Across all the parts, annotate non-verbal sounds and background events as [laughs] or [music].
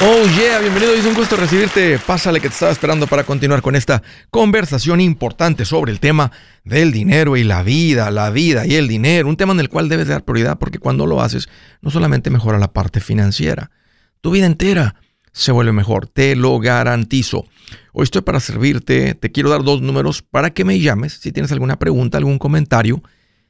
Oh yeah, bienvenido, es un gusto recibirte. Pásale que te estaba esperando para continuar con esta conversación importante sobre el tema del dinero y la vida, la vida y el dinero, un tema en el cual debes dar prioridad porque cuando lo haces no solamente mejora la parte financiera, tu vida entera se vuelve mejor, te lo garantizo. Hoy estoy para servirte, te quiero dar dos números para que me llames si tienes alguna pregunta, algún comentario,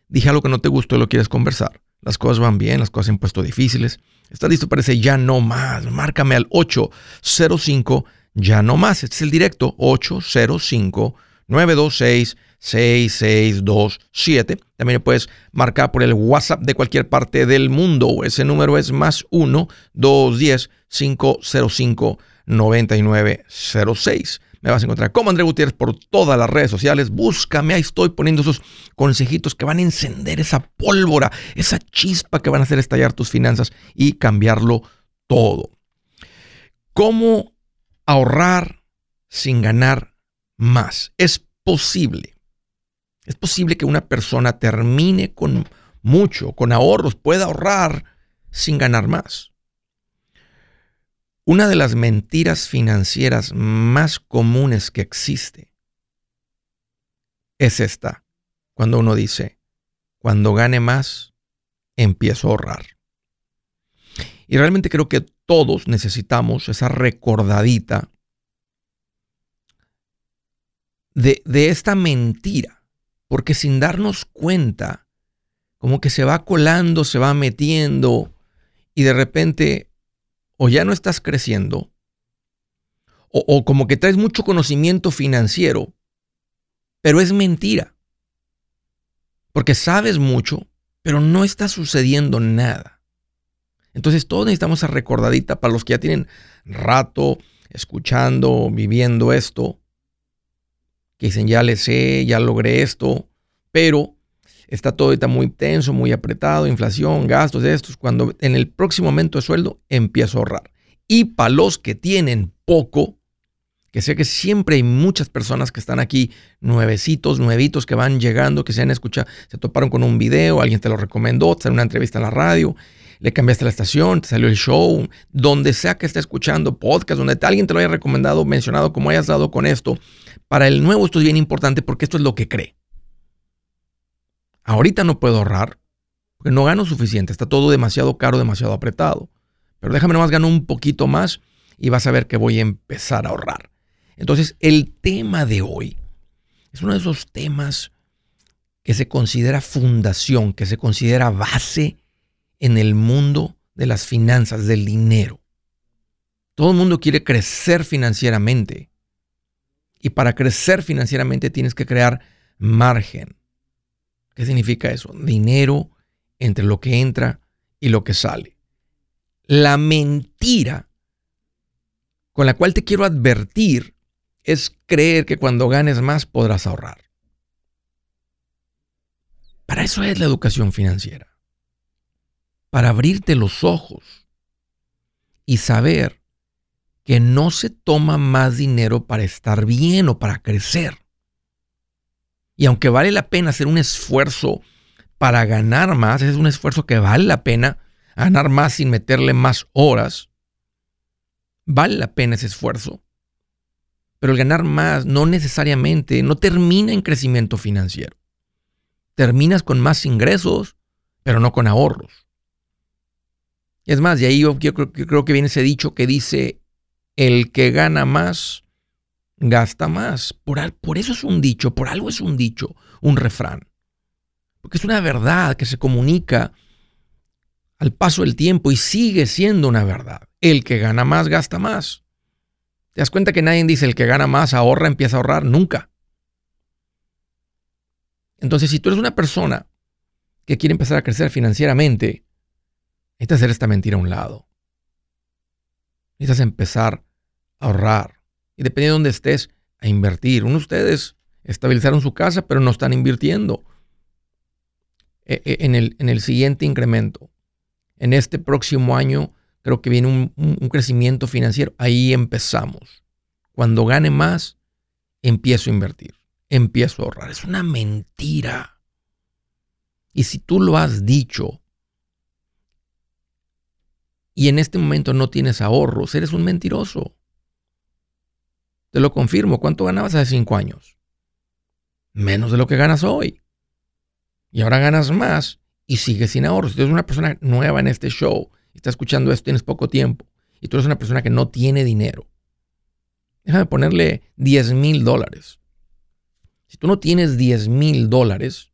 dije algo que no te gustó y lo quieres conversar. Las cosas van bien, las cosas se han puesto difíciles ¿Estás listo para ese ya no más? Márcame al 805 ya no más. Este es el directo 805 926 6627. También puedes marcar por el WhatsApp de cualquier parte del mundo. Ese número es más 1 210 505 9906. Me vas a encontrar como André Gutiérrez por todas las redes sociales. Búscame, ahí estoy poniendo esos consejitos que van a encender esa pólvora, esa chispa que van a hacer estallar tus finanzas y cambiarlo todo. ¿Cómo ahorrar sin ganar más? Es posible. Es posible que una persona termine con mucho, con ahorros, pueda ahorrar sin ganar más. Una de las mentiras financieras más comunes que existe es esta, cuando uno dice, cuando gane más, empiezo a ahorrar. Y realmente creo que todos necesitamos esa recordadita de, esta mentira, porque sin darnos cuenta, como que se va colando, se va metiendo y de repente o ya no estás creciendo, o, como que traes mucho conocimiento financiero, pero es mentira. Porque sabes mucho, pero no está sucediendo nada. Entonces todos necesitamos esa recordadita para los que ya tienen rato escuchando, viviendo esto, que dicen ya le sé, ya logré esto, pero está todo ahorita muy tenso, muy apretado, inflación, gastos estos, cuando en el próximo aumento de sueldo empiezo a ahorrar. Y para los que tienen poco, que sé que siempre hay muchas personas que están aquí, nuevecitos, nuevitos, que van llegando, que se han escuchado, se toparon con un video, alguien te lo recomendó, te salió una entrevista en la radio, le cambiaste la estación, te salió el show, donde sea que esté escuchando podcast, donde alguien te lo haya recomendado, mencionado, como hayas dado con esto, para el nuevo esto es bien importante porque esto es lo que cree. Ahorita no puedo ahorrar porque no gano suficiente, está todo demasiado caro, demasiado apretado. Pero déjame nomás ganar un poquito más y vas a ver que voy a empezar a ahorrar. Entonces, el tema de hoy es uno de esos temas que se considera fundación, que se considera base en el mundo de las finanzas, del dinero. Todo el mundo quiere crecer financieramente. Y para crecer financieramente tienes que crear margen. ¿Qué significa eso? Dinero entre lo que entra y lo que sale. La mentira con la cual te quiero advertir es creer que cuando ganes más podrás ahorrar. Para eso es la educación financiera. Para abrirte los ojos y saber que no se toma más dinero para estar bien o para crecer. Y aunque vale la pena hacer un esfuerzo para ganar más, es un esfuerzo que vale la pena ganar más sin meterle más horas, vale la pena ese esfuerzo. Pero el ganar más no necesariamente, no termina en crecimiento financiero. Terminas con más ingresos, pero no con ahorros. Es más, de ahí yo, yo creo que viene ese dicho que dice, el que gana más gasta más. Por, por eso es un dicho, por algo es un dicho, un refrán. Porque es una verdad que se comunica al paso del tiempo y sigue siendo una verdad. El que gana más gasta más. ¿Te das cuenta que nadie dice el que gana más ahorra, empieza a ahorrar? Nunca. Entonces, si tú eres una persona que quiere empezar a crecer financieramente, necesitas hacer esta mentira a un lado. Necesitas empezar a ahorrar y dependiendo de dónde estés, a invertir. Uno de ustedes estabilizaron su casa, pero no están invirtiendo e, e, en el, en el siguiente incremento. En este próximo año creo que viene un, un crecimiento financiero. Ahí empezamos. Cuando gane más, empiezo a invertir, empiezo a ahorrar. Es una mentira. Y si tú lo has dicho y en este momento no tienes ahorros, eres un mentiroso. Te lo confirmo. ¿Cuánto ganabas hace cinco años? Menos de lo que ganas hoy. Y ahora ganas más y sigues sin ahorros. Si tú eres una persona nueva en este show, estás escuchando esto, tienes poco tiempo, y tú eres una persona que no tiene dinero, déjame ponerle 10 mil dólares. Si tú no tienes 10 mil dólares,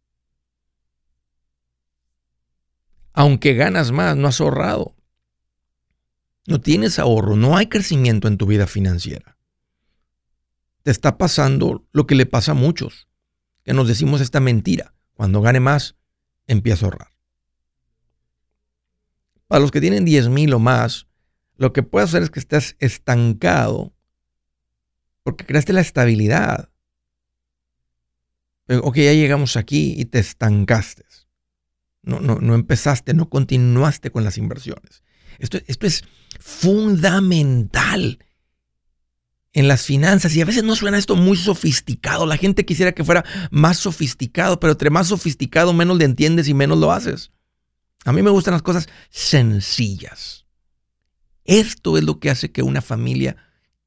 aunque ganas más, no has ahorrado. No tienes ahorro, no hay crecimiento en tu vida financiera. Te está pasando lo que le pasa a muchos, que nos decimos esta mentira. Cuando gane más, empiezo a ahorrar. Para los que tienen 10 mil o más, lo que puede hacer es que estés estancado porque creaste la estabilidad. Ok, ya llegamos aquí y te estancaste. No, no, no empezaste, no continuaste con las inversiones. Esto, esto es fundamental en las finanzas y a veces no suena esto muy sofisticado. La gente quisiera que fuera más sofisticado, pero entre más sofisticado menos le entiendes y menos lo haces. A mí me gustan las cosas sencillas. Esto es lo que hace que una familia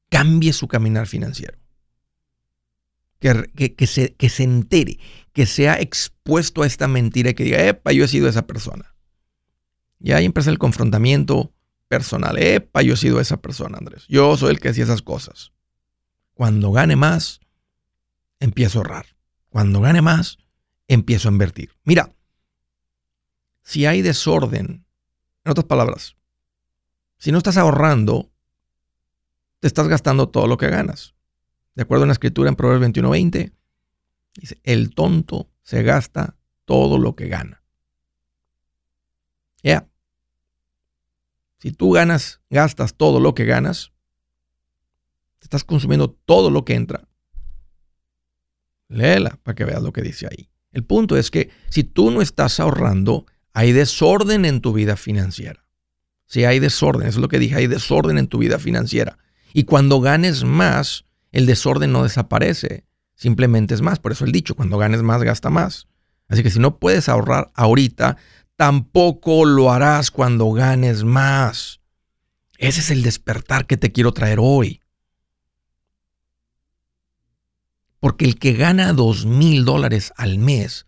cambie su caminar financiero. Que, se, que se entere, que sea expuesto a esta mentira y que diga, epa, yo he sido esa persona. Y ahí empieza el confrontamiento personal. Epa, yo he sido esa persona, Andrés. Yo soy el que hacía esas cosas. Cuando gane más, empiezo a ahorrar. Cuando gane más, empiezo a invertir. Mira, si hay desorden, en otras palabras, si no estás ahorrando, te estás gastando todo lo que ganas. De acuerdo a la escritura en Proverbios 21:20, dice, el tonto se gasta todo lo que gana. Ya. Si tú ganas, gastas todo lo que ganas, te estás consumiendo todo lo que entra. Léela para que veas lo que dice ahí. El punto es que si tú no estás ahorrando, hay desorden en tu vida financiera. Si hay desorden, eso es lo que dije, hay desorden en tu vida financiera. Y cuando ganes más, el desorden no desaparece, simplemente es más. Por eso el dicho, cuando ganes más, gasta más. Así que si no puedes ahorrar ahorita, tampoco lo harás cuando ganes más. Ese es el despertar que te quiero traer hoy. Porque el que gana dos mil dólares al mes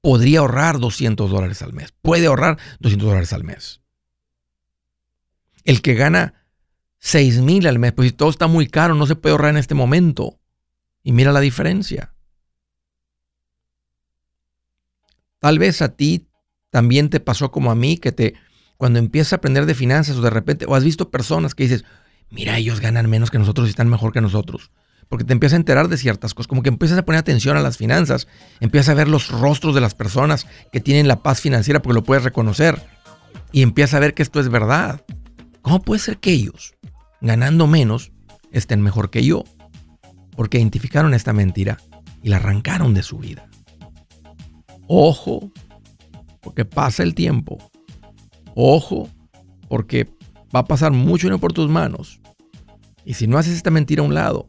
podría ahorrar 200 dólares al mes. Puede ahorrar 200 dólares al mes. El que gana 6 mil al mes, pues si todo está muy caro, no se puede ahorrar en este momento. Y mira la diferencia. Tal vez a ti también te pasó como a mí, que te, cuando empiezas a aprender de finanzas o de repente, o has visto personas que dices, mira, ellos ganan menos que nosotros y están mejor que nosotros. Porque te empiezas a enterar de ciertas cosas, como que empiezas a poner atención a las finanzas, empiezas a ver los rostros de las personas que tienen la paz financiera porque lo puedes reconocer y empiezas a ver que esto es verdad. ¿Cómo puede ser que ellos, ganando menos, estén mejor que yo? Porque identificaron esta mentira y la arrancaron de su vida. Ojo, porque pasa el tiempo. Ojo, porque va a pasar mucho dinero por tus manos. Y si no haces esta mentira a un lado,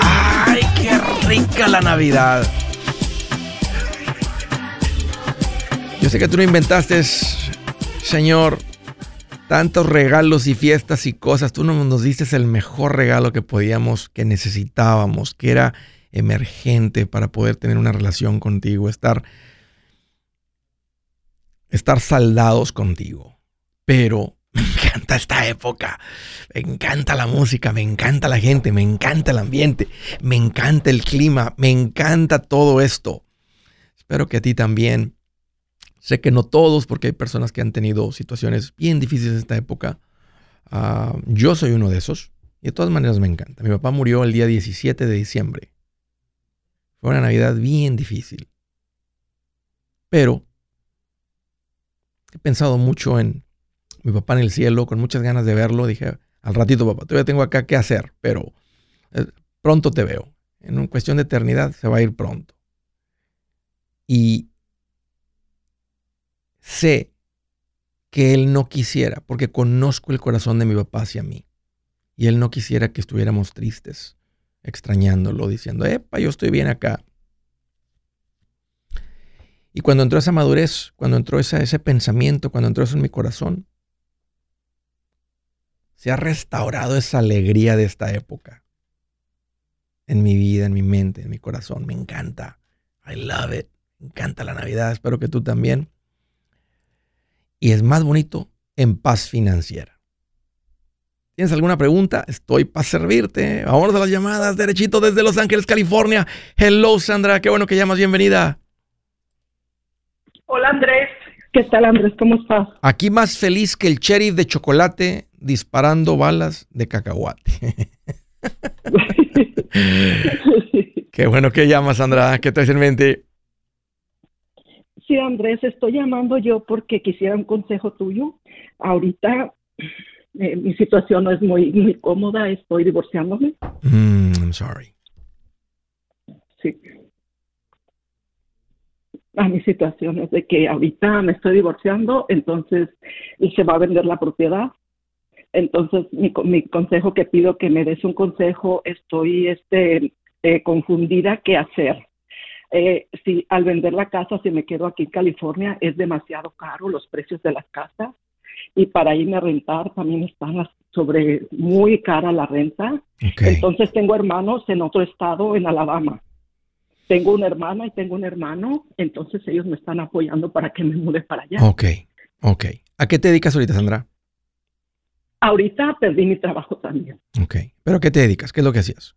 ¡Ay, qué rica la Navidad! Yo sé que tú no inventaste, Señor, tantos regalos y fiestas y cosas. Tú nos diste el mejor regalo que podíamos, que necesitábamos, que era emergente para poder tener una relación contigo, estar, estar saldados contigo. Pero [laughs] me encanta esta época, me encanta la música, me encanta la gente, me encanta el ambiente, me encanta el clima, me encanta todo esto. Espero que a ti también Sé que no todos, porque hay personas que han tenido situaciones bien difíciles en esta época. Ah, yo soy uno de esos. Y de todas maneras me encanta. Mi papá murió el día 17 de diciembre. Fue una Navidad bien difícil. Pero he pensado mucho en mi papá en el cielo, con muchas ganas de verlo. Dije, al ratito, papá, todavía tengo acá qué hacer, pero eh, pronto te veo. En una cuestión de eternidad se va a ir pronto. Y sé que Él no quisiera, porque conozco el corazón de mi papá hacia mí. Y Él no quisiera que estuviéramos tristes, extrañándolo, diciendo, epa, yo estoy bien acá. Y cuando entró esa madurez, cuando entró ese pensamiento, cuando entró eso en mi corazón, se ha restaurado esa alegría de esta época. En mi vida, en mi mente, en mi corazón. Me encanta. I love it. Me encanta la Navidad. Espero que tú también y es más bonito en paz financiera. ¿Tienes alguna pregunta? Estoy para servirte. Vamos a las llamadas derechito desde Los Ángeles, California. Hello, Sandra. Qué bueno que llamas. Bienvenida. Hola, Andrés. ¿Qué tal, Andrés? ¿Cómo estás? Aquí más feliz que el cherry de chocolate disparando balas de cacahuate. [laughs] [laughs] Qué bueno que llamas, Sandra. ¿Qué traes en mente? Sí, Andrés, estoy llamando yo porque quisiera un consejo tuyo. Ahorita eh, mi situación no es muy, muy cómoda, estoy divorciándome. Mm, I'm sorry. Sí. A mi situación es de que ahorita me estoy divorciando, entonces y se va a vender la propiedad. Entonces, mi, mi consejo que pido que me des un consejo, estoy este, eh, confundida qué hacer eh, si al vender la casa, si me quedo aquí en California, es demasiado caro los precios de las casas y para irme a rentar también están sobre muy cara la renta. Entonces tengo hermanos en otro estado, en Alabama. Tengo una hermana y tengo un hermano, entonces ellos me están apoyando para que me mude para allá. Ok, ok. ¿A qué te dedicas ahorita, Sandra? Ahorita perdí mi trabajo también. Ok. ¿Pero qué te dedicas? ¿Qué es lo que hacías?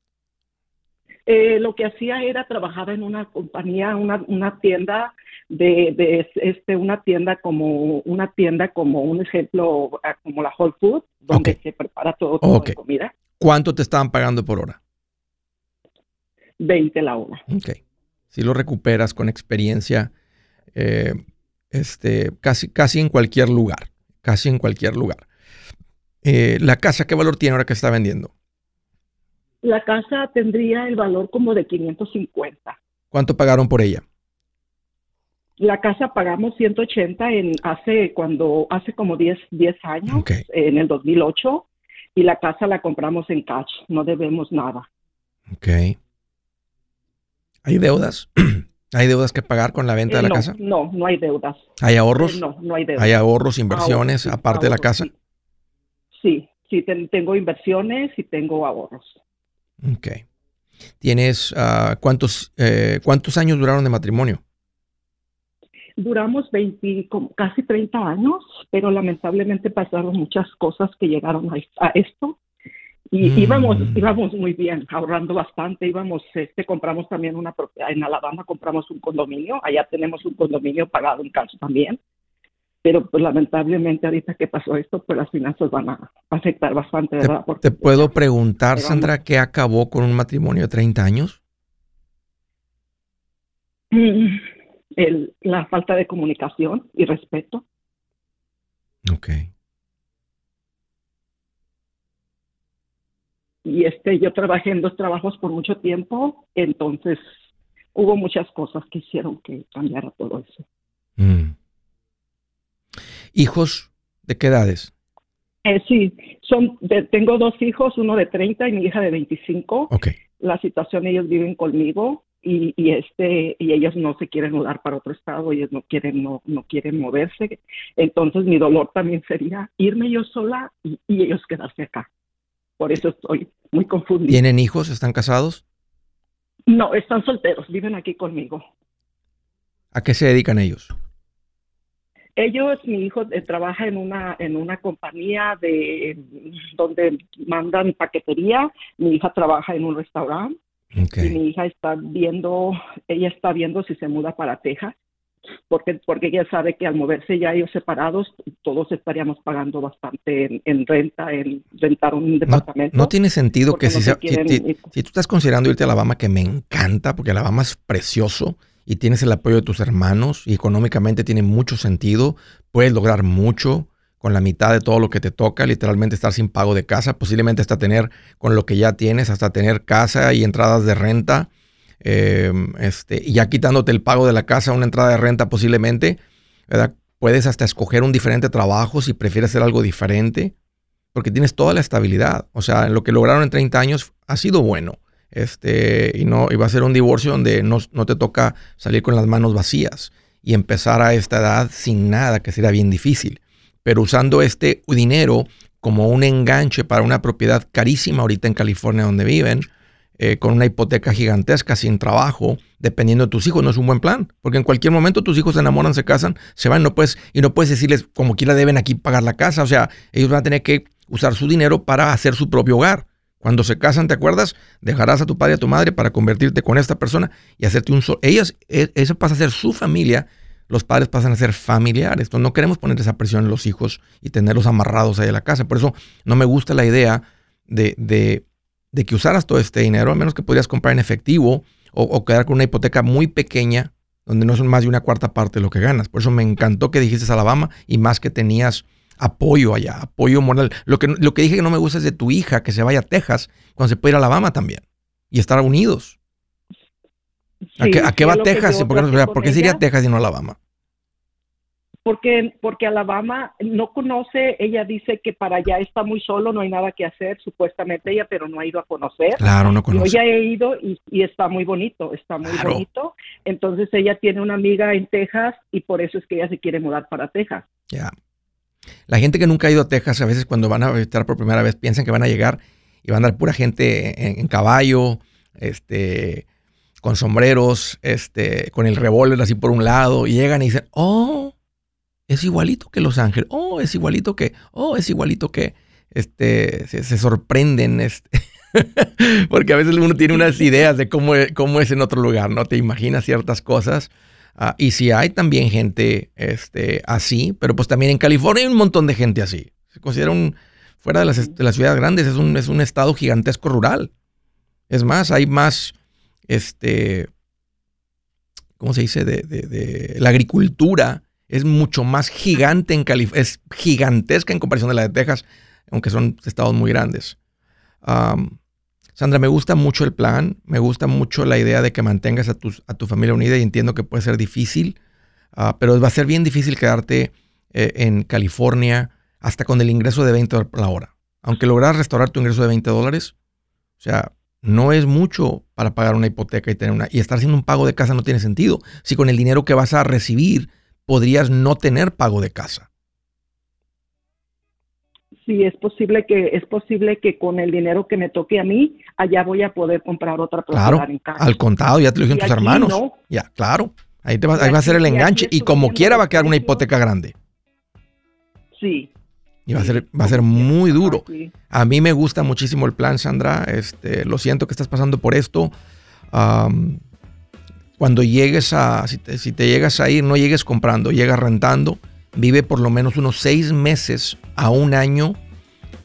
Eh, lo que hacía era trabajar en una compañía, una, una tienda de, de, este, una tienda como una tienda como un ejemplo ah, como la Whole Foods, donde se prepara todo tipo de comida. ¿Cuánto te estaban pagando por hora? 20 la hora. Ok. Si lo recuperas con experiencia, eh, este, casi, casi en cualquier lugar, casi en cualquier lugar. Eh, ¿La casa qué valor tiene ahora que está vendiendo? La casa tendría el valor como de 550. ¿Cuánto pagaron por ella? La casa pagamos 180 en hace cuando hace como 10, 10 años, en el 2008 y la casa la compramos en cash, no debemos nada. Ok. ¿Hay deudas? [clears throat] ¿Hay deudas que pagar con la venta de la no, casa? No, no hay deudas. ¿Hay ahorros? Eh, no, no hay deudas. ¿Hay ahorros, inversiones Ahorros, aparte de la casa? Sí, sí, sí, ten- tengo inversiones y tengo ahorros. Ok. ¿Tienes ah, cuántos, eh, cuántos años duraron de matrimonio? Duramos 20, como casi 30 años, pero lamentablemente pasaron muchas cosas que llegaron a, a esto. Y Mm. íbamos, íbamos muy bien, ahorrando bastante. Íbamos, este, compramos también una propiedad en Alabama, compramos un condominio. Allá tenemos un condominio pagado en cash también. Pero pues lamentablemente ahorita que pasó esto, pues las finanzas van a afectar bastante, ¿Te, ¿verdad? Porque te puedo preguntar. Sandra, qué acabó con un matrimonio de 30 años? Mm, el- la falta de comunicación y respeto. Ok. y este yo trabajé en dos trabajos por mucho tiempo, entonces hubo muchas cosas que hicieron que cambiara todo eso. Mm. ¿Hijos de qué edades? Eh, sí, son de- tengo dos hijos, uno de 30 y mi hija de 25. Ok. La situación ellos viven conmigo y, y este y ellos no se quieren mudar para otro estado, ellos no quieren no no quieren moverse. Entonces mi dolor también sería irme yo sola y, y ellos quedarse acá. Por eso estoy muy confundida. ¿Tienen hijos? ¿Están casados? No, están solteros, viven aquí conmigo. ¿A qué se dedican ellos? Ellos, mi hijo eh, trabaja en una en una compañía de donde mandan paquetería. Mi hija trabaja en un restaurante y mi hija está viendo, ella está viendo si se muda para Texas, porque porque ella sabe que al moverse ya ellos separados, todos estaríamos pagando bastante en, en renta, en rentar un departamento. no tiene sentido que si, se se- si- quieren si- ir. si tú estás considerando irte a Alabama, que me encanta, porque Alabama es precioso y tienes el apoyo de tus hermanos y económicamente tiene mucho sentido, puedes lograr mucho con la mitad de todo lo que te toca, literalmente estar sin pago de casa, posiblemente hasta tener con lo que ya tienes, hasta tener casa y entradas de renta, eh, este, y ya quitándote el pago de la casa, una entrada de renta posiblemente, ¿verdad? Puedes hasta escoger un diferente trabajo si prefieres hacer algo diferente porque tienes toda la estabilidad. O sea, lo que lograron en 30 años ha sido bueno. Este, y no y va a ser un divorcio donde no, no te toca salir con las manos vacías y empezar a esta edad sin nada, que sería bien difícil. Pero usando este dinero como un enganche para una propiedad carísima ahorita en California donde viven, eh, con una hipoteca gigantesca, sin trabajo, dependiendo de tus hijos, no es un buen plan. Porque en cualquier momento tus hijos se enamoran, se casan, se van, no puedes, y no puedes decirles como quiera deben aquí pagar la casa. O sea, ellos van a tener que usar su dinero para hacer su propio hogar. Cuando se casan, ¿te acuerdas? Dejarás a tu padre y a tu madre para convertirte con esta persona y hacerte un solo. Ellas, e- eso pasa a ser su familia, los padres pasan a ser familiares. No queremos poner esa presión en los hijos y tenerlos amarrados ahí en la casa. Por eso no me gusta la idea de, de, de que usaras todo este dinero, a menos que podrías comprar en efectivo o, o quedar con una hipoteca muy pequeña, donde no son más de una cuarta parte de lo que ganas. Por eso me encantó que dijiste Alabama y más que tenías apoyo allá, apoyo moral. Lo que, lo que dije que no me gusta es de tu hija, que se vaya a Texas, cuando se puede ir a Alabama también y estar unidos. ¿A qué, a qué va que Texas? yo ¿Por qué, no- por qué se iría a. Texas y no a Alabama? Porque, porque Alabama no conoce, ella dice que para allá está muy solo, no hay nada que hacer, supuestamente ella, pero no ha ido a conocer. Claro, no Yo conoce. ya he ido y, y está muy bonito, está muy Claro. bonito. Entonces ella tiene una amiga en Texas y por eso es que ella se quiere mudar para Texas. Ya. La gente que nunca ha ido a Texas, a veces cuando van a visitar por primera vez, piensan que van a llegar y van a dar pura gente en, caballo, este, con sombreros, este, con el revólver así por un lado, y llegan y dicen, oh, es igualito que Los Ángeles, oh, es igualito que, oh, es igualito que, este, se, se sorprenden, este, [laughs] porque a veces uno tiene unas ideas de cómo, cómo es en otro lugar, ¿no? Te imaginas ciertas cosas. Ah, y si hay también gente este, así, pero pues también en California hay un montón de gente así. Se considera un, fuera de las, ciudades grandes, es un, es un estado gigantesco rural. Es más, hay más, este, ¿cómo se dice? De, de- de- la agricultura es mucho más gigante en California, es gigantesca en comparación de la de Texas, aunque son estados muy grandes. Sandra, me gusta mucho el plan, me gusta mucho la idea de que mantengas a, tus- a tu familia unida y entiendo que puede ser difícil, ah, pero va a ser bien difícil quedarte eh, en California hasta con el ingreso de 20 dólares por la hora. aunque logras restaurar tu ingreso de 20 dólares, o sea, no es mucho para pagar una hipoteca y tener una y estar haciendo un pago de casa no tiene sentido. Si con el dinero que vas a recibir podrías no tener pago de casa. Sí, es posible que es posible que con el dinero que me toque a mí allá voy a poder comprar otra propiedad en casa. Al contado, ya te lo dijeron tus hermanos. Ya, claro. Ahí, te va, ahí va a ser el enganche y como quiera va a quedar una hipoteca grande. Sí. Y va a ser, va a ser muy duro. A mí me gusta muchísimo el plan, Sandra. Este, lo siento que estás pasando por esto. cuando llegues a, si te, si te, llegas a ir, no llegues comprando, llegas rentando. Vive por lo menos unos seis meses a un año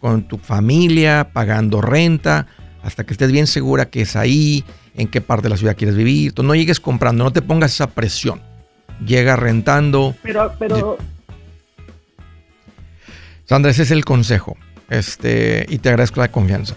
con tu familia, pagando renta, hasta que estés bien segura que es ahí, en qué parte de la ciudad quieres vivir. Entonces, no llegues comprando, no te pongas esa presión. Llega rentando. Pero, pero, Sandra, ese es el consejo. Este, y te agradezco la confianza.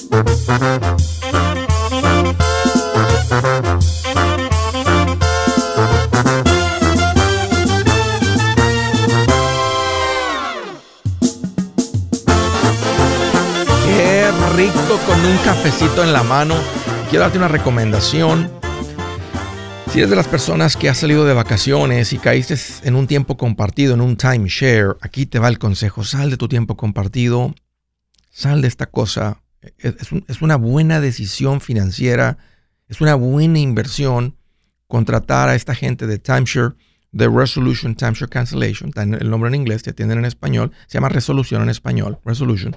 con un cafecito en la mano. Quiero darte una recomendación. Si eres de las personas que has salido de vacaciones y caíste en un tiempo compartido, en un timeshare, aquí te va el consejo. Sal de tu tiempo compartido. Sal de esta cosa es, una buena decisión financiera, es una buena inversión contratar a esta gente de timeshare, de Resolution Timeshare Cancellation, el nombre en inglés, te atienden en español, se llama resolución en español, resolution,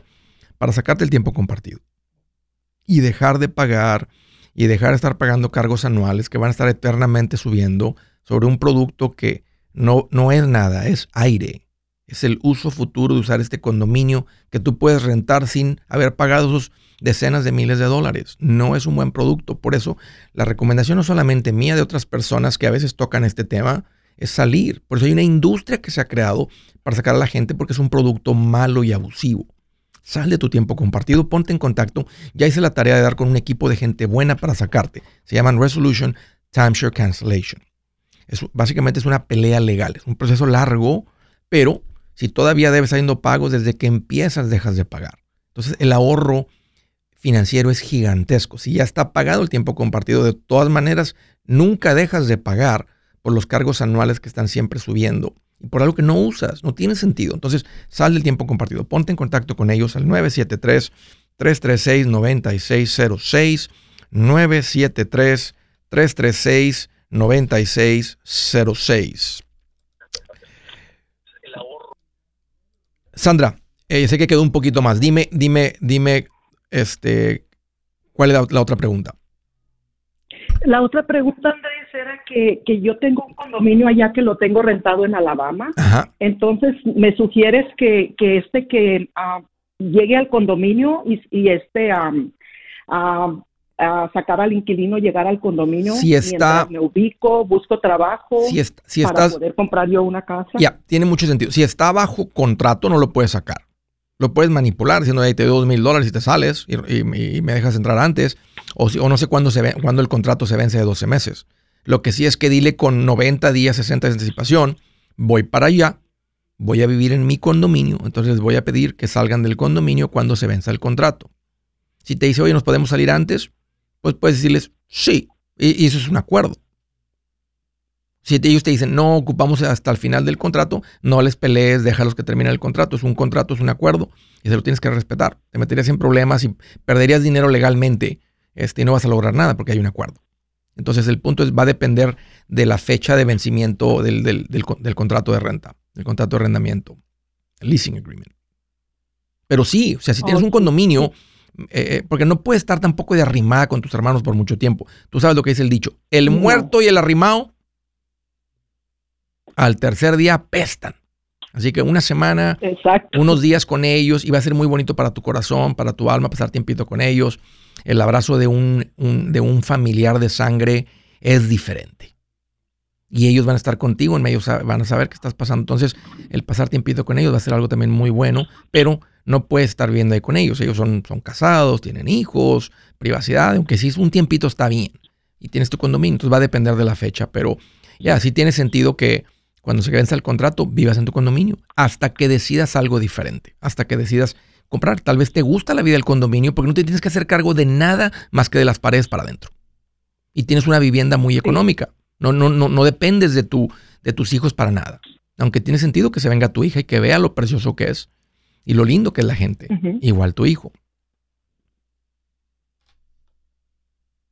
para sacarte el tiempo compartido y dejar de pagar y dejar de estar pagando cargos anuales que van a estar eternamente subiendo sobre un producto que no, no es nada, es aire es el uso futuro de usar este condominio que tú puedes rentar sin haber pagado sus decenas de miles de dólares. No es un buen producto. Por eso la recomendación no solamente mía, de otras personas que a veces tocan este tema, es salir. Por eso hay una industria que se ha creado para sacar a la gente porque es un producto malo y abusivo. Sal de tu tiempo compartido, ponte en contacto. Ya hice la tarea de dar con un equipo de gente buena para sacarte. Se llaman Resolution Timeshare Cancellation. Básicamente es una pelea legal. Es un proceso largo, pero si todavía debes haciendo pagos, desde que empiezas dejas de pagar. Entonces el ahorro financiero es gigantesco. Si ya está pagado el tiempo compartido, de todas maneras, nunca dejas de pagar por los cargos anuales que están siempre subiendo y por algo que no usas, no tiene sentido. Entonces sal del tiempo compartido, ponte en contacto con ellos al 973 336 9606 Sandra, eh, sé que quedó un poquito más. Dime, dime, dime, este, ¿cuál es la, otra pregunta? La otra pregunta, Andrés, era que, que, yo tengo un condominio allá que lo tengo rentado en Alabama. Entonces, me sugieres que, que este que ah, llegue al condominio y, y este um, a sacar al inquilino, llegar al condominio. Si está, me ubico, busco trabajo si, si para estás, poder comprar yo una casa. Ya, tiene mucho sentido. Si está bajo contrato, no lo puedes sacar. Lo puedes manipular diciendo, ahí te doy dos mil dólares y te sales y, me dejas entrar antes. O, si, o no sé cuándo, se ve, cuándo el contrato se vence de 12 meses. Lo que sí es que dile con 90 días, 60 de anticipación, voy para allá, voy a vivir en mi condominio, entonces voy a pedir que salgan del condominio cuando se venza el contrato. Si te dice, oye, nos podemos salir antes, pues puedes decirles sí. Y, eso es un acuerdo. Si ellos te dicen, no, ocupamos hasta el final del contrato, no les pelees, déjalos que termine el contrato. Es un contrato, es un acuerdo y se lo tienes que respetar. Te meterías en problemas y perderías dinero legalmente este, y no vas a lograr nada porque hay un acuerdo. Entonces el punto es, va a depender de la fecha de vencimiento del, del contrato de renta, del contrato de arrendamiento, el leasing agreement. Pero sí, o sea, si tienes un condominio, eh, eh, porque no puedes estar tampoco de arrimada con tus hermanos por mucho tiempo. Tú sabes lo que dice el dicho, el muerto y el arrimado al tercer día pestan. Así que una semana, unos días con ellos y va a ser muy bonito para tu corazón, para tu alma, pasar tiempito con ellos. El abrazo de un, de un familiar de sangre es diferente. Y ellos van a estar contigo, en medio van a saber qué estás pasando. Entonces, el pasar tiempito con ellos va a ser algo también muy bueno, pero no puedes estar viendo ahí con ellos. Ellos son, son casados, tienen hijos, privacidad, aunque si es un tiempito está bien. Y tienes tu condominio, entonces va a depender de la fecha, pero ya, sí tiene sentido que cuando se vence el contrato, vivas en tu condominio hasta que decidas algo diferente, hasta que decidas comprar. Tal vez te gusta la vida del condominio porque no te tienes que hacer cargo de nada más que de las paredes para adentro. Y tienes una vivienda muy económica. No, no, no, no dependes de, tu, de tus hijos para nada. Aunque tiene sentido que se venga tu hija y que vea lo precioso que es y lo lindo que es la gente. Igual tu hijo.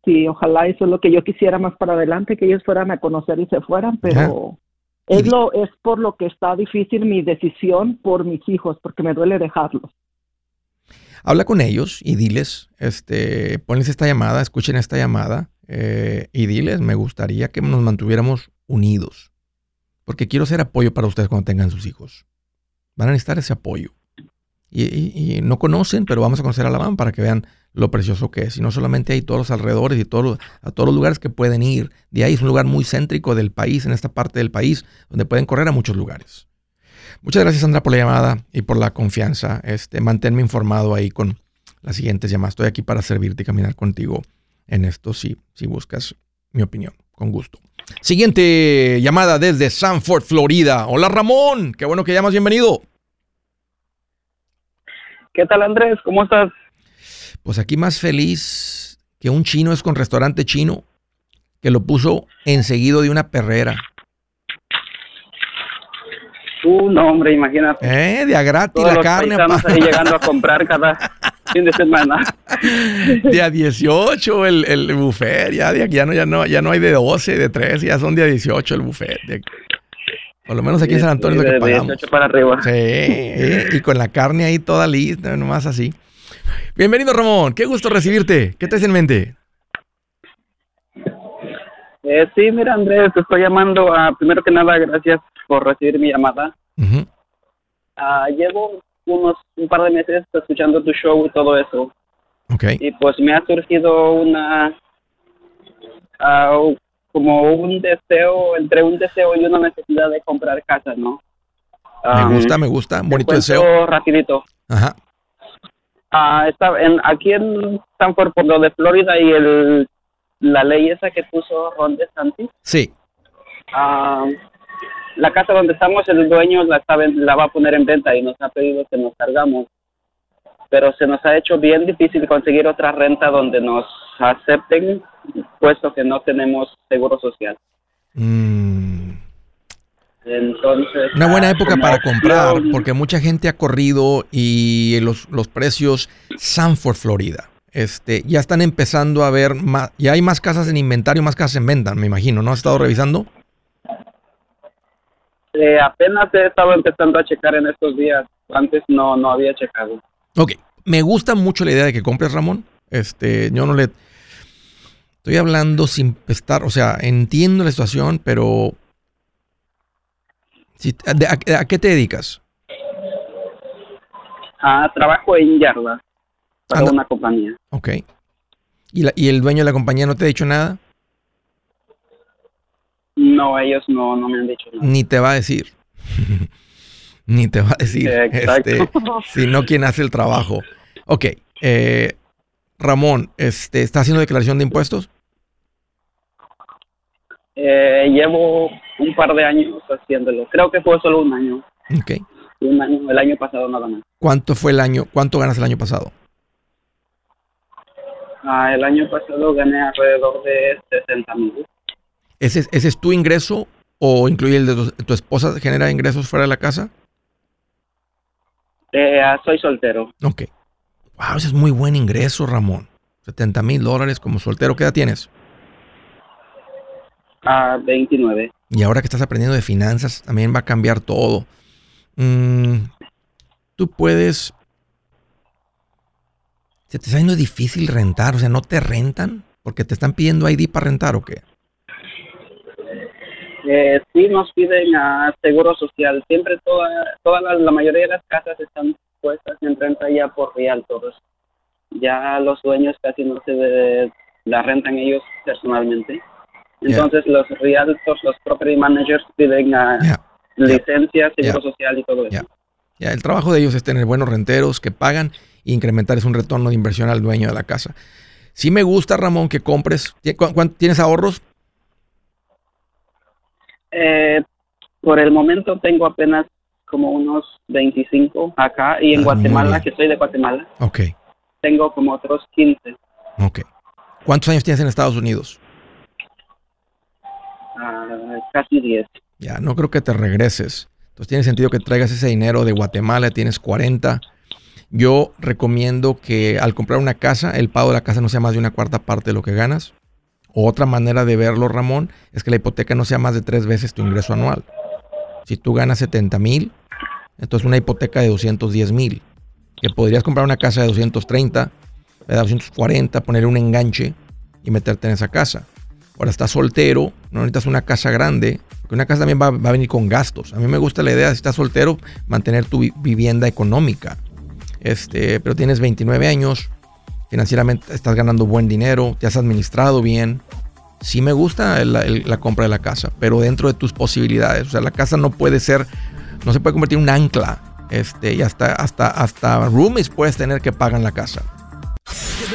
Sí, ojalá eso es lo que yo quisiera más para adelante, que ellos fueran a conocer y se fueran, pero es, lo, es por lo que está difícil mi decisión por mis hijos, porque me duele dejarlos. Habla con ellos y diles, este, ponles esta llamada, escuchen esta llamada eh, y diles, me gustaría que nos mantuviéramos unidos, porque quiero ser apoyo para ustedes cuando tengan sus hijos. Van a necesitar ese apoyo. Y, no conocen, pero vamos a conocer a la mamá para que vean lo precioso que es. Y no solamente hay todos los alrededores y todos a todos los lugares que pueden ir. De ahí es un lugar muy céntrico del país, en esta parte del país, donde pueden correr a muchos lugares. Muchas gracias, Sandra, por la llamada y por la confianza. Este, manténme informado ahí con las siguientes llamadas. Estoy aquí para servirte y caminar contigo en esto si, si buscas mi opinión. Con gusto. Siguiente llamada desde Sanford, Florida. Hola, Ramón. Qué bueno que llamas. Bienvenido. ¿Qué tal, Andrés? ¿Cómo estás? Pues aquí más feliz que un chino es con restaurante chino que lo puso enseguido de una perrera. Uh, no, hombre, imagínate. Eh, de a gratis la carne. ahí llegando a comprar cada fin de semana. De a 18 el, el buffet, ya, ya no, ya, no, ya no hay de 12, de 13, ya son de a 18 el buffet. por lo menos aquí en San Antonio es lo que pagamos. 18 para arriba. Sí, y con la carne ahí toda lista, nomás así. Bienvenido, Ramón. Qué gusto recibirte. ¿Qué traes en mente? Eh, sí, mira, Andrés, te estoy llamando. a primero que nada, gracias por recibir mi llamada. Ah, llevo unos un par de meses escuchando tu show y todo eso. Okay. Y pues me ha surgido una ah, como un deseo, entre un deseo y una necesidad de comprar casa, ¿no? me gusta, me gusta, bonito deseo. Rapidito. Ajá. Ah, está en, aquí en Stanford, por lo de Florida y el, la ley esa que puso Ron DeSantis. Sí. Ah, la casa donde estamos, el dueño la, está, la va a poner en venta y nos ha pedido que nos cargamos. Pero se nos ha hecho bien difícil conseguir otra renta donde nos acepten, puesto que no tenemos seguro social. Mm. Entonces, Una buena época para comprar, porque mucha gente ha corrido y los, los precios Sanford, Florida, este, ya están empezando a ver más, ya hay más casas en inventario, más casas en venta, me imagino, ¿no has estado revisando? Eh, apenas he estado empezando a checar en estos días, antes no, no había checado. Ok, me gusta mucho la idea de que compres, Ramón. Este, yo no le estoy hablando sin estar, o sea, entiendo la situación, pero a, qué te dedicas? Ah, trabajo en Yarda para una compañía. Ok. ¿Y, ¿Y el dueño de la compañía no te ha dicho nada? No, ellos no, no me han dicho nada. Ni te va a decir. [laughs] Ni te va a decir. Este, sino quien hace el trabajo. Ok. Eh, Ramón, este, ¿está haciendo declaración de impuestos? Eh, llevo un par de años haciéndolo. Creo que fue solo un año. Ok. Un año, el año pasado nada más. ¿Cuánto fue el año? ¿Cuánto ganas el año pasado? Ah, el año pasado gané alrededor de 60 mil. ¿Ese, ¿Ese es tu ingreso o incluye el de tu, tu esposa, genera ingresos fuera de la casa? Eh, ah, soy soltero. Ok. Wow, ese es muy buen ingreso, Ramón. 70 mil dólares como soltero. ¿Qué edad tienes? A 29. Y ahora que estás aprendiendo de finanzas, también va a cambiar todo. Mm, tú puedes... ¿Se te está haciendo difícil rentar? O sea, ¿no te rentan? ¿Porque te están pidiendo ID para rentar o qué? Eh, sí nos piden a seguro social. Siempre toda, toda la, la mayoría de las casas están puestas en renta ya por realtors. Ya los dueños casi no se de- la rentan ellos personalmente. Entonces los realtors, los property managers piden a Ya, licencia, seguro social y todo eso. ya. El trabajo de ellos es tener buenos renteros que pagan e incrementar es un retorno de inversión al dueño de la casa. Sí me gusta, Ramón, que compres. ¿Tie- cu- cuán- ¿Tienes ahorros? Eh, por el momento tengo apenas como unos 25 acá y en Ah, Guatemala, que soy de Guatemala, Ok, tengo como otros 15. ok. ¿Cuántos años tienes en Estados Unidos? ah, casi 10. Ya, no creo que te regreses. Entonces tiene sentido que traigas ese dinero de Guatemala, tienes 40. Yo recomiendo que al comprar una casa, el pago de la casa no sea más de una cuarta parte de lo que ganas. Otra manera de verlo, Ramón, es que la hipoteca no sea más de tres veces tu ingreso anual. Si tú ganas 70 mil, entonces una hipoteca de 210 mil. Que podrías comprar una casa de 230, de 240, poner un enganche y meterte en esa casa. Ahora estás soltero, no necesitas una casa grande, porque una casa también va, va a venir con gastos. A mí me gusta la idea, si estás soltero, mantener tu vi- vivienda económica. Este, pero tienes 29 años, financieramente estás ganando buen dinero, te has administrado bien. Sí me gusta la compra de la casa, pero dentro de tus posibilidades. O sea, la casa no puede ser, no se puede convertir en un ancla. Este, y hasta, hasta, hasta roomies puedes tener que pagan la casa.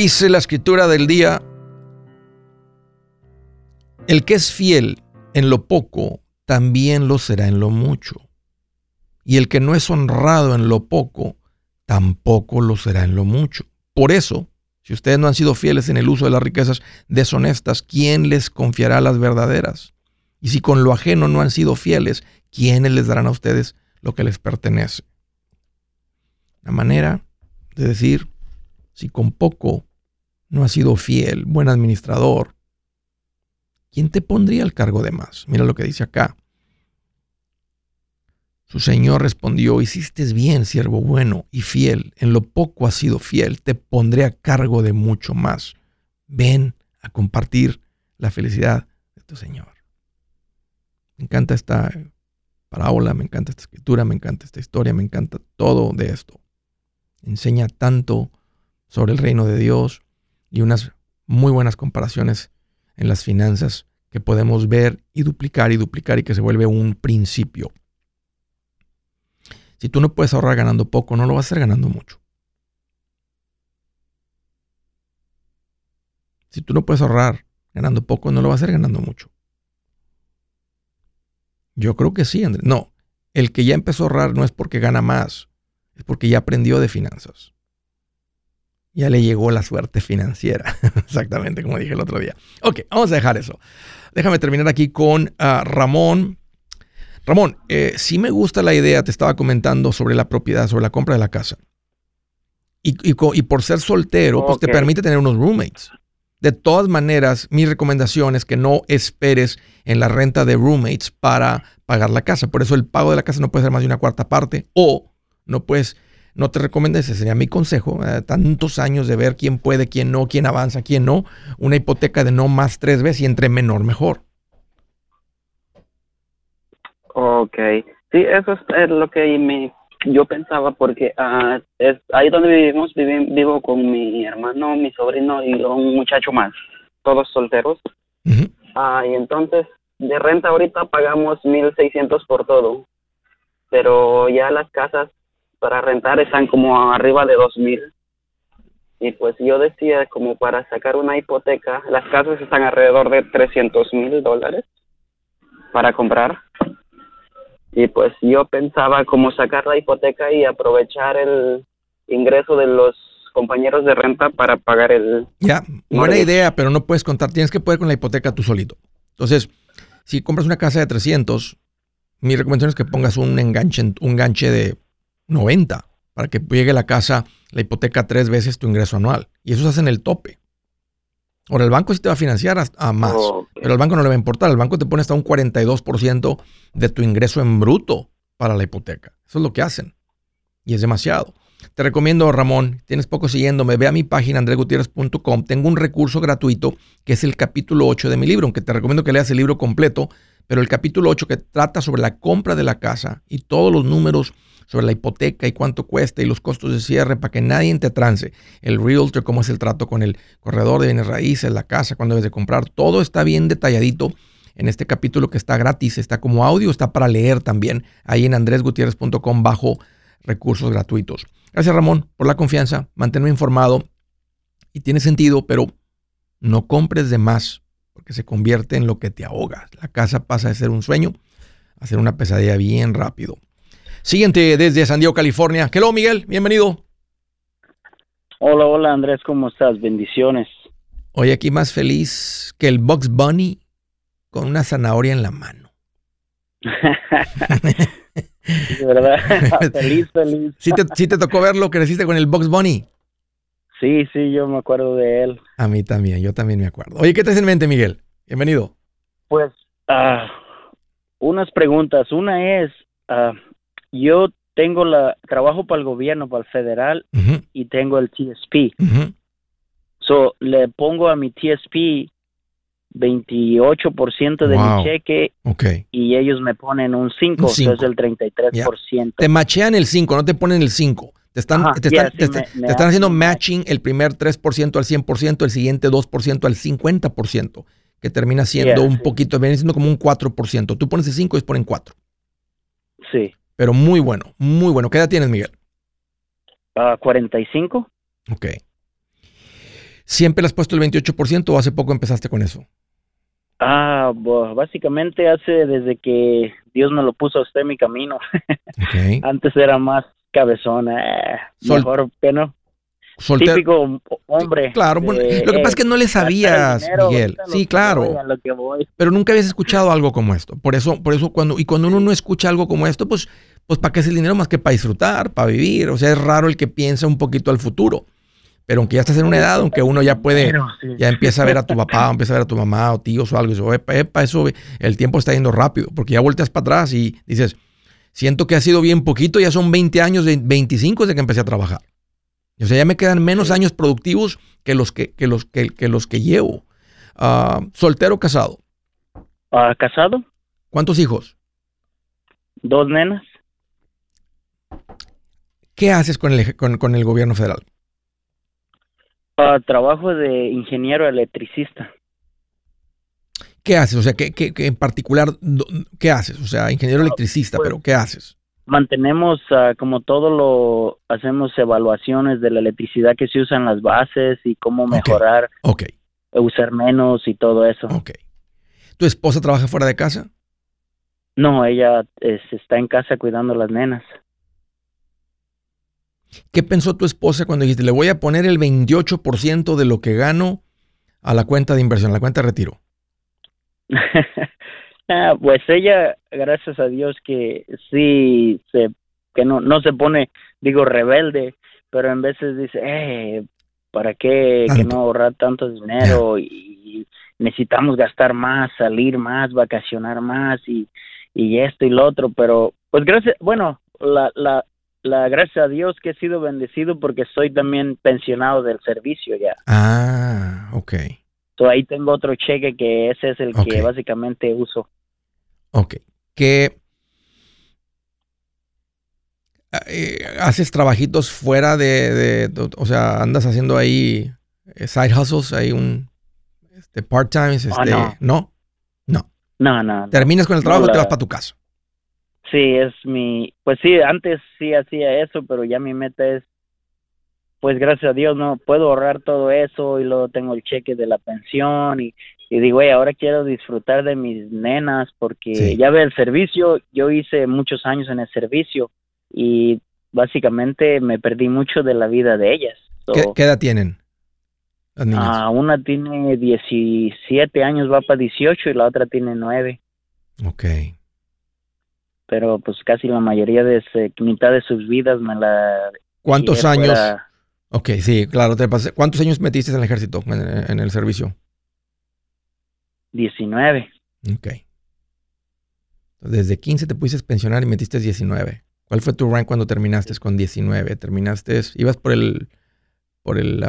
Dice la escritura del día, el que es fiel en lo poco, también lo será en lo mucho. Y el que no es honrado en lo poco, tampoco lo será en lo mucho. Por eso, si ustedes no han sido fieles en el uso de las riquezas deshonestas, ¿quién les confiará las verdaderas? Y si con lo ajeno no han sido fieles, ¿quiénes les darán a ustedes lo que les pertenece? La manera de decir, si con poco no has sido fiel, buen administrador, ¿quién te pondría al cargo de más? Mira lo que dice acá. Su señor respondió, hiciste bien, siervo bueno y fiel, en lo poco has sido fiel, te pondré a cargo de mucho más. Ven a compartir la felicidad de tu señor. Me encanta esta parábola, me encanta esta escritura, me encanta esta historia, me encanta todo de esto. Enseña tanto sobre el reino de Dios y unas muy buenas comparaciones en las finanzas que podemos ver y duplicar y duplicar y que se vuelve un principio. Si tú no puedes ahorrar ganando poco, no lo vas a hacer ganando mucho. Si tú no puedes ahorrar ganando poco, no lo vas a hacer ganando mucho. Yo creo que sí, Andrés. No, el que ya empezó a ahorrar no es porque gana más, es porque ya aprendió de finanzas. Ya le llegó la suerte financiera. [laughs] Exactamente como dije el otro día. Ok, vamos a dejar eso. Déjame terminar aquí con ah, Ramón. Ramón, eh, sí me gusta la idea, te estaba comentando sobre la propiedad, sobre la compra de la casa. Y, por ser soltero, pues te permite tener unos roommates. De todas maneras, mi recomendación es que no esperes en la renta de roommates para pagar la casa. Por eso el pago de la casa no puede ser más de una cuarta parte o no puedes no te recomiendo, ese sería mi consejo, eh, tantos años de ver quién puede, quién no, quién avanza, quién no, una hipoteca de no más tres veces y entre menor mejor. Ok, sí, eso es lo que yo pensaba porque uh, es ahí donde vivimos, vivo con mi hermano, mi sobrino y un muchacho más, todos solteros. Ah, y entonces de renta ahorita pagamos 1.600 por todo, pero ya las casas para rentar están como arriba de dos mil. Y pues yo decía, como para sacar una hipoteca, las casas están alrededor de 300 mil dólares para comprar. Y pues yo pensaba como sacar la hipoteca y aprovechar el ingreso de los compañeros de renta para pagar el... Ya, buena idea, pero no puedes contar, tienes que poder con la hipoteca tú solito. Entonces, si compras una casa de 300, mi recomendación es que pongas un enganche, un enganche de 90 para que llegue a la casa la hipoteca tres veces tu ingreso anual. Y eso se hace en el tope. Ahora, el banco sí te va a financiar a, más, pero al banco no le va a importar. El banco te pone hasta un 42% de tu ingreso en bruto para la hipoteca. Eso es lo que hacen. Y es demasiado. Te recomiendo, Ramón, tienes poco siguiéndome, ve a mi página andregutierrez.com. Tengo un recurso gratuito que es el capítulo 8 de mi libro, aunque te recomiendo que leas el libro completo, pero el capítulo 8 que trata sobre la compra de la casa y todos los números sobre la hipoteca y cuánto cuesta y los costos de cierre para que nadie te trance. El realtor, cómo es el trato con el corredor de bienes raíces, la casa, cuándo debes de comprar. Todo está bien detalladito en este capítulo que está gratis, está como audio, está para leer también ahí en andresgutierrez.com bajo recursos gratuitos. Gracias Ramón por la confianza, manténme informado y tiene sentido, pero no compres de más porque se convierte en lo que te ahoga. La casa pasa de ser un sueño a ser una pesadilla bien rápido. Siguiente desde San Diego, California. Hello, Miguel, bienvenido. Hola, hola, Andrés, ¿cómo estás? Bendiciones. Hoy aquí más feliz que el Box Bunny con una zanahoria en la mano. [laughs] ¿Verdad? [laughs] feliz, feliz. ¿Sí te, tocó ver lo que hiciste con el Box Bunny? Sí, sí, yo me acuerdo de él. A mí también, yo también me acuerdo. Oye, ¿qué te en mente, Miguel? Bienvenido. Pues, ah, unas preguntas. Una es, uh, yo tengo la trabajo para el gobierno, para el federal y tengo el TSP. So le pongo a mi TSP 28% de mi cheque y ellos me ponen un 5, un 5. es el 33%. Te machean el 5, no te ponen el 5. Te están, te están, te, están haciendo matching el primer 3% al 100%, el siguiente 2% al 50%, que termina siendo un poquito, viene siendo como un 4%. Tú pones el 5 y ellos ponen 4. Sí. Pero muy bueno, muy bueno. ¿Qué edad tienes, Miguel? Uh, 45. Ok. ¿Siempre le has puesto el 28% o hace poco empezaste con eso? Ah, básicamente hace desde que Dios me lo puso a usted en mi camino. [laughs] Okay. Antes era más cabezona, eh, mejor que no. Típico hombre. Claro, lo que pasa es que no le sabías, Miguel. Sí, claro. Pero nunca habías escuchado algo como esto. Por eso, por eso cuando, y cuando uno no escucha algo como esto, pues, pues ¿para qué es el dinero más que para disfrutar, para vivir? O sea, es raro el que piensa un poquito al futuro. Pero aunque ya estás en una edad, aunque uno ya puede, ya empieza a ver a tu papá, empieza a ver a tu mamá o tíos o algo, y dice, epa, epa, eso, el tiempo está yendo rápido, porque ya volteas para atrás y dices, siento que ha sido bien poquito, ya son 20 años, 25 desde que empecé a trabajar. O sea, ya me quedan menos años productivos que los que, los, que, los que llevo. Ah, ¿Soltero o casado? Uh, casado. ¿Cuántos hijos? Dos nenas. ¿Qué haces con el, con, el gobierno federal? Uh, trabajo de ingeniero electricista. ¿Qué haces? O sea, ¿qué, qué, en particular, qué haces? O sea, ingeniero electricista, pues, pero ¿qué haces? Mantenemos uh, como todo lo hacemos evaluaciones de la electricidad que se usa en las bases y cómo mejorar, okay. usar menos y todo eso. Ok. ¿Tu esposa trabaja fuera de casa? No, ella está en casa cuidando a las nenas. ¿Qué pensó tu esposa cuando dijiste, le voy a poner el 28% de lo que gano a la cuenta de inversión, a la cuenta de retiro? [laughs] ah, pues ella, gracias a Dios que sí, se, que no, no se pone, digo, rebelde, pero en veces dice, eh, ¿para qué que no ahorrar tanto dinero? Y, necesitamos gastar más, salir más, vacacionar más y, y esto y lo otro, pero pues gracias, bueno, la, la, la gracias a Dios que he sido bendecido porque soy también pensionado del servicio ya. Ah, ok. So, ahí tengo otro cheque que ese es el que básicamente uso. Ok. ¿Qué eh, haces trabajitos fuera de, o sea, andas haciendo ahí eh, side hustles, hay un este, part time, este, no. no. no. No, no. Terminas con el trabajo y te vas para tu casa. Sí, es mi, pues sí, antes sí hacía eso, pero ya mi meta es, pues gracias a Dios, no puedo ahorrar todo eso y luego tengo el cheque de la pensión y, y digo, güey, ahora quiero disfrutar de mis nenas porque ya ve el servicio, yo hice muchos años en el servicio y básicamente me perdí mucho de la vida de ellas. ¿Qué, edad tienen? Las niñas? Ah, una tiene 17 años, va para 18 y la otra tiene 9. Ok pero pues casi la mayoría de ese, mitad de sus vidas me la... ¿Cuántos años? Ok, sí, claro, te pasé. ¿Cuántos años metiste en el ejército, en, el servicio? 19. Ok. Desde 15 te pudiste pensionar y metiste 19. ¿Cuál fue tu rank cuando terminaste con 19? ¿Terminaste, ibas por el, por el,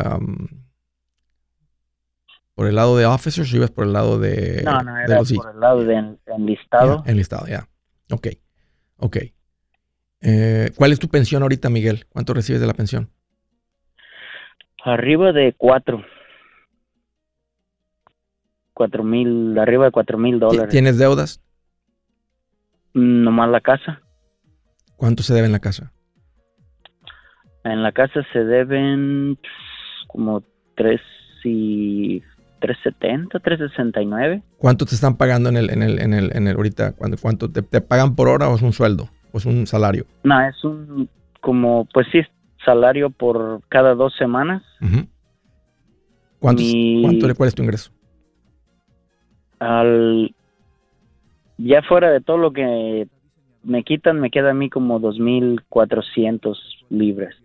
por el lado de officers o ibas por el lado de... No, no, era por el lado de enlistado. enlistado, ya. Ok. Ok. Eh, ¿Cuál es tu pensión ahorita, Miguel? ¿Cuánto recibes de la pensión? Arriba de cuatro. Cuatro mil, arriba de cuatro mil dólares. ¿Tienes deudas? Nomás la casa. ¿Cuánto se debe en la casa? En la casa se deben como tres y 370, 369. ¿Cuánto te están pagando en el, en el, en el, en el ahorita? ¿Cuánto te, pagan por hora o es un sueldo? ¿O es un salario? No, es un, como, pues sí, salario por cada dos semanas. ¿Cuánto, ¿Cuál es tu ingreso? Al, ya fuera de todo lo que me quitan, me queda a mí como 2.400 libres.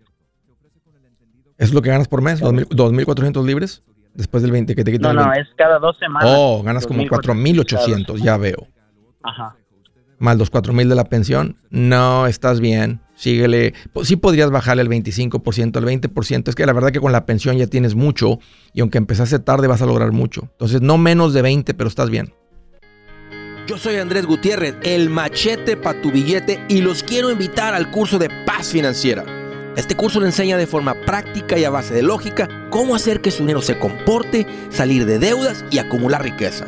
¿Es lo que ganas por mes? ¿2.400 libres? Después del 20 que te quitan. No, no, es cada dos semanas. Oh, ganas como 4.800, ya veo. Ajá. Más los 4.000 de la pensión. No, estás bien. Síguele. Sí podrías bajarle el 25%, el 20%. Es que la verdad que con la pensión ya tienes mucho y aunque empezaste tarde vas a lograr mucho. Entonces, no menos de 20, pero estás bien. Yo soy Andrés Gutiérrez, el machete para tu billete y los quiero invitar al curso de paz financiera. Este curso le enseña de forma práctica y a base de lógica cómo hacer que su dinero se comporte, salir de deudas y acumular riqueza.